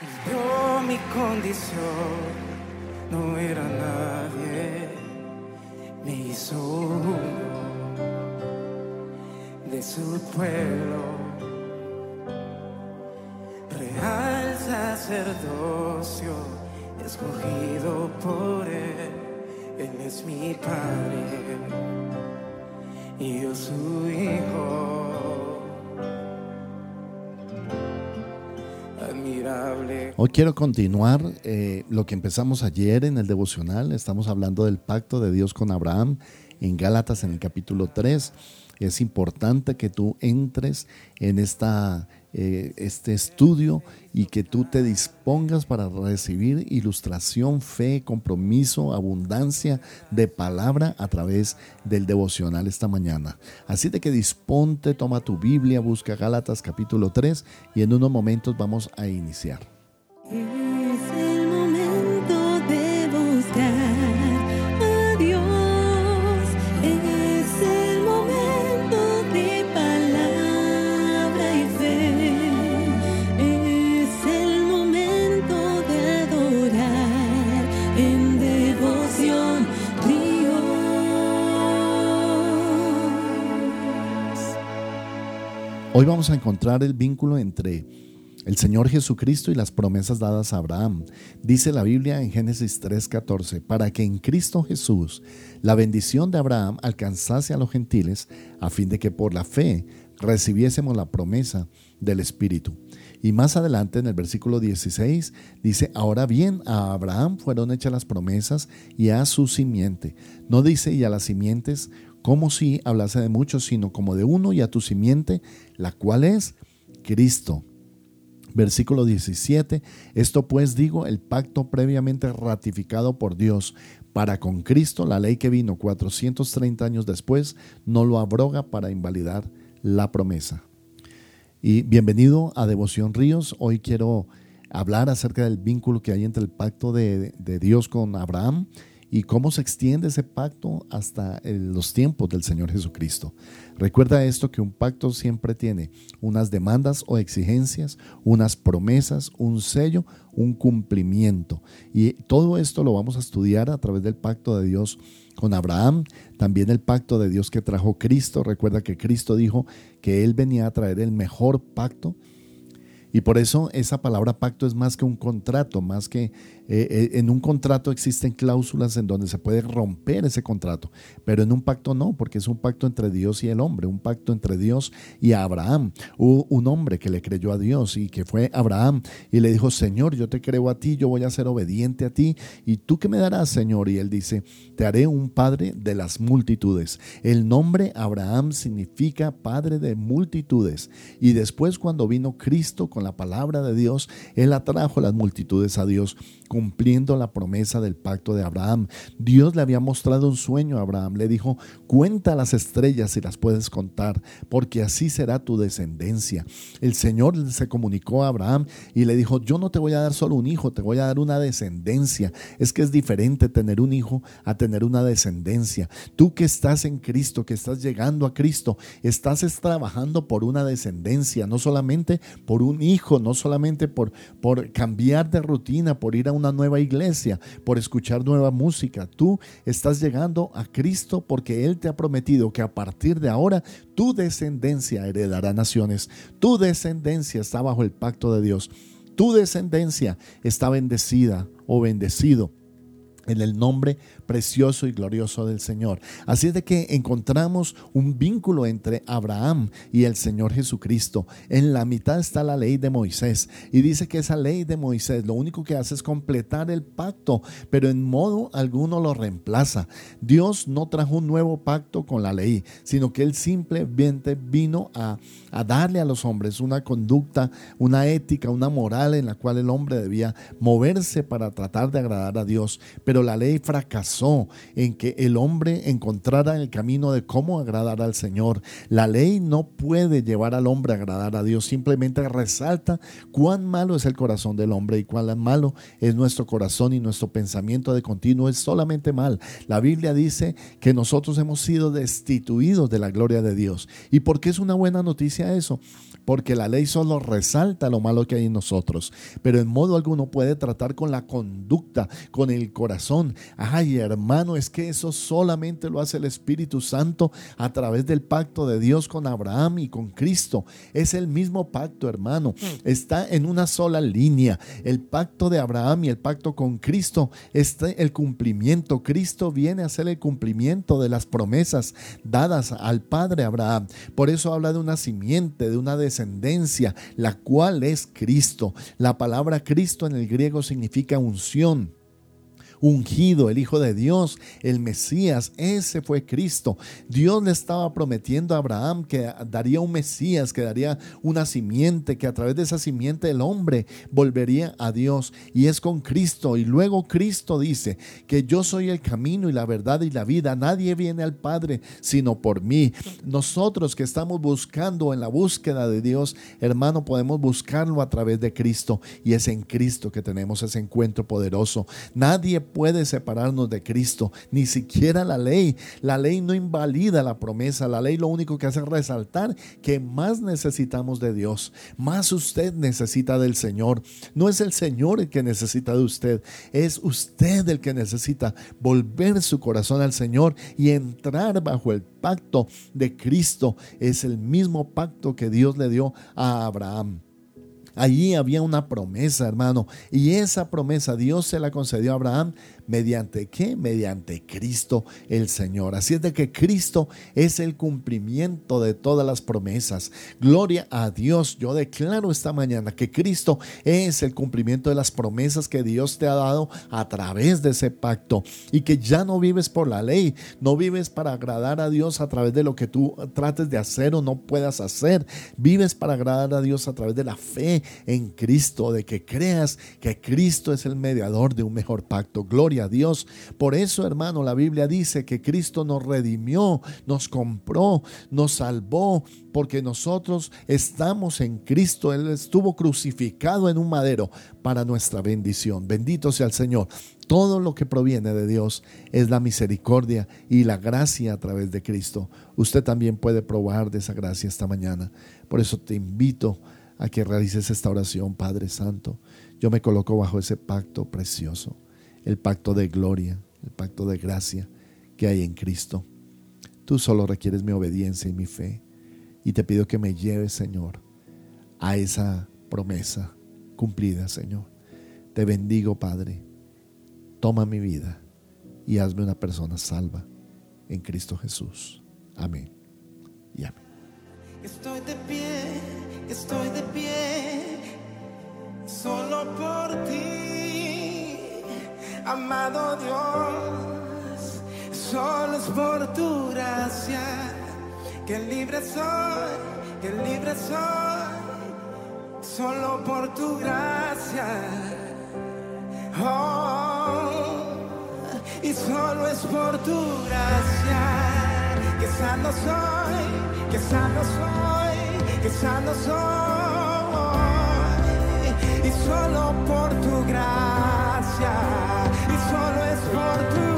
Vio mi condición, no era nadie, me hizo de su pueblo, real sacerdocio, escogido por él, él es mi padre y yo su hijo. Hoy quiero continuar eh, lo que empezamos ayer en el devocional. Estamos hablando del pacto de Dios con Abraham en Gálatas en el capítulo 3. Es importante que tú entres en esta, eh, este estudio y que tú te dispongas para recibir ilustración, fe, compromiso, abundancia de palabra a través del devocional esta mañana. Así de que disponte, toma tu Biblia, busca Gálatas capítulo 3 y en unos momentos vamos a iniciar. Hoy vamos a encontrar el vínculo entre el Señor Jesucristo y las promesas dadas a Abraham. Dice la Biblia en Génesis 3:14, para que en Cristo Jesús la bendición de Abraham alcanzase a los gentiles, a fin de que por la fe recibiésemos la promesa del Espíritu. Y más adelante en el versículo 16 dice, ahora bien, a Abraham fueron hechas las promesas y a su simiente. No dice y a las simientes como si hablase de muchos, sino como de uno y a tu simiente, la cual es Cristo. Versículo 17, esto pues digo, el pacto previamente ratificado por Dios para con Cristo, la ley que vino 430 años después, no lo abroga para invalidar la promesa. Y bienvenido a Devoción Ríos. Hoy quiero hablar acerca del vínculo que hay entre el pacto de, de Dios con Abraham y cómo se extiende ese pacto hasta eh, los tiempos del Señor Jesucristo. Recuerda esto que un pacto siempre tiene unas demandas o exigencias, unas promesas, un sello, un cumplimiento. Y todo esto lo vamos a estudiar a través del pacto de Dios con Abraham, también el pacto de Dios que trajo Cristo. Recuerda que Cristo dijo que Él venía a traer el mejor pacto. Y por eso esa palabra pacto es más que un contrato, más que eh, en un contrato existen cláusulas en donde se puede romper ese contrato, pero en un pacto no, porque es un pacto entre Dios y el hombre, un pacto entre Dios y Abraham. Hubo un hombre que le creyó a Dios y que fue Abraham y le dijo, Señor, yo te creo a ti, yo voy a ser obediente a ti, y tú qué me darás, Señor. Y él dice, te haré un padre de las multitudes. El nombre Abraham significa padre de multitudes. Y después cuando vino Cristo con la palabra de Dios, él atrajo las multitudes a Dios cumpliendo la promesa del pacto de Abraham. Dios le había mostrado un sueño a Abraham. Le dijo, cuenta las estrellas si las puedes contar, porque así será tu descendencia. El Señor se comunicó a Abraham y le dijo, yo no te voy a dar solo un hijo, te voy a dar una descendencia. Es que es diferente tener un hijo a tener una descendencia. Tú que estás en Cristo, que estás llegando a Cristo, estás trabajando por una descendencia, no solamente por un hijo, no solamente por, por cambiar de rutina, por ir a una nueva iglesia, por escuchar nueva música. Tú estás llegando a Cristo porque Él te ha prometido que a partir de ahora tu descendencia heredará naciones. Tu descendencia está bajo el pacto de Dios. Tu descendencia está bendecida o bendecido en el nombre precioso y glorioso del Señor. Así es de que encontramos un vínculo entre Abraham y el Señor Jesucristo. En la mitad está la ley de Moisés y dice que esa ley de Moisés lo único que hace es completar el pacto, pero en modo alguno lo reemplaza. Dios no trajo un nuevo pacto con la ley, sino que él simplemente vino a, a darle a los hombres una conducta, una ética, una moral en la cual el hombre debía moverse para tratar de agradar a Dios. Pero pero la ley fracasó en que el hombre encontrara el camino de cómo agradar al Señor. La ley no puede llevar al hombre a agradar a Dios, simplemente resalta cuán malo es el corazón del hombre y cuán malo es nuestro corazón y nuestro pensamiento de continuo es solamente mal. La Biblia dice que nosotros hemos sido destituidos de la gloria de Dios. ¿Y por qué es una buena noticia eso? porque la ley solo resalta lo malo que hay en nosotros, pero en modo alguno puede tratar con la conducta, con el corazón. Ay, hermano, es que eso solamente lo hace el Espíritu Santo a través del pacto de Dios con Abraham y con Cristo. Es el mismo pacto, hermano. Está en una sola línea. El pacto de Abraham y el pacto con Cristo está el cumplimiento. Cristo viene a ser el cumplimiento de las promesas dadas al Padre Abraham. Por eso habla de una simiente, de una descendencia la cual es Cristo. La palabra Cristo en el griego significa unción ungido, el Hijo de Dios, el Mesías, ese fue Cristo. Dios le estaba prometiendo a Abraham que daría un Mesías, que daría una simiente, que a través de esa simiente el hombre volvería a Dios. Y es con Cristo. Y luego Cristo dice que yo soy el camino y la verdad y la vida. Nadie viene al Padre sino por mí. Nosotros que estamos buscando en la búsqueda de Dios, hermano, podemos buscarlo a través de Cristo. Y es en Cristo que tenemos ese encuentro poderoso. Nadie puede separarnos de Cristo, ni siquiera la ley. La ley no invalida la promesa, la ley lo único que hace es resaltar que más necesitamos de Dios, más usted necesita del Señor. No es el Señor el que necesita de usted, es usted el que necesita volver su corazón al Señor y entrar bajo el pacto de Cristo. Es el mismo pacto que Dios le dio a Abraham. Allí había una promesa, hermano, y esa promesa Dios se la concedió a Abraham ¿Mediante qué? Mediante Cristo el Señor. Así es de que Cristo es el cumplimiento de todas las promesas. Gloria a Dios. Yo declaro esta mañana que Cristo es el cumplimiento de las promesas que Dios te ha dado a través de ese pacto. Y que ya no vives por la ley, no vives para agradar a Dios a través de lo que tú trates de hacer o no puedas hacer. Vives para agradar a Dios a través de la fe en Cristo, de que creas que Cristo es el mediador de un mejor pacto. Gloria a Dios. Por eso, hermano, la Biblia dice que Cristo nos redimió, nos compró, nos salvó, porque nosotros estamos en Cristo. Él estuvo crucificado en un madero para nuestra bendición. Bendito sea el Señor. Todo lo que proviene de Dios es la misericordia y la gracia a través de Cristo. Usted también puede probar de esa gracia esta mañana. Por eso te invito a que realices esta oración, Padre Santo. Yo me coloco bajo ese pacto precioso el pacto de gloria, el pacto de gracia que hay en Cristo. Tú solo requieres mi obediencia y mi fe. Y te pido que me lleves, Señor, a esa promesa cumplida, Señor. Te bendigo, Padre. Toma mi vida y hazme una persona salva en Cristo Jesús. Amén. Y amén. Estoy de pie, estoy de pie, solo por ti amado Dios, solo es por tu gracia que libre soy, que libre soy, solo por tu gracia. Oh, y solo es por tu gracia que sano soy, que sano soy, que sano soy. Y solo por tu gracia solo es